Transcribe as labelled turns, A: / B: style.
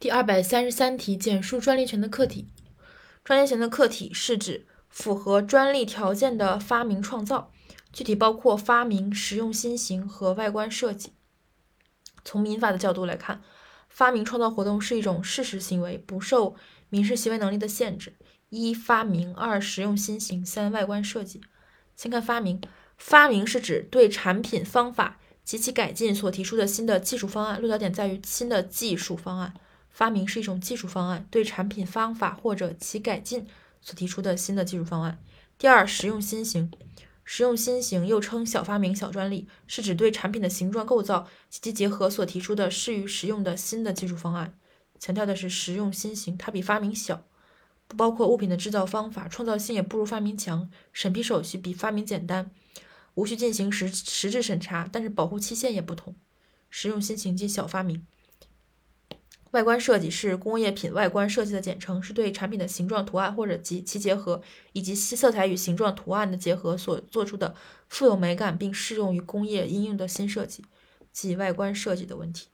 A: 第二百三十三题，简述专利权的客体。专利权的客体是指符合专利条件的发明创造，具体包括发明、实用新型和外观设计。从民法的角度来看，发明创造活动是一种事实行为，不受民事行为能力的限制。一、发明；二、实用新型；三、外观设计。先看发明，发明是指对产品方法及其改进所提出的新的技术方案。落脚点在于新的技术方案。发明是一种技术方案，对产品方法或者其改进所提出的新的技术方案。第二，实用新型，实用新型又称小发明、小专利，是指对产品的形状构造及其结合所提出的适于实用的新的技术方案。强调的是实用新型，它比发明小，不包括物品的制造方法，创造性也不如发明强，审批手续比发明简单，无需进行实实质审查，但是保护期限也不同。实用新型即小发明。外观设计是工业品外观设计的简称，是对产品的形状、图案或者及其结合，以及色彩与形状、图案的结合所做出的富有美感并适用于工业应用的新设计，即外观设计的问题。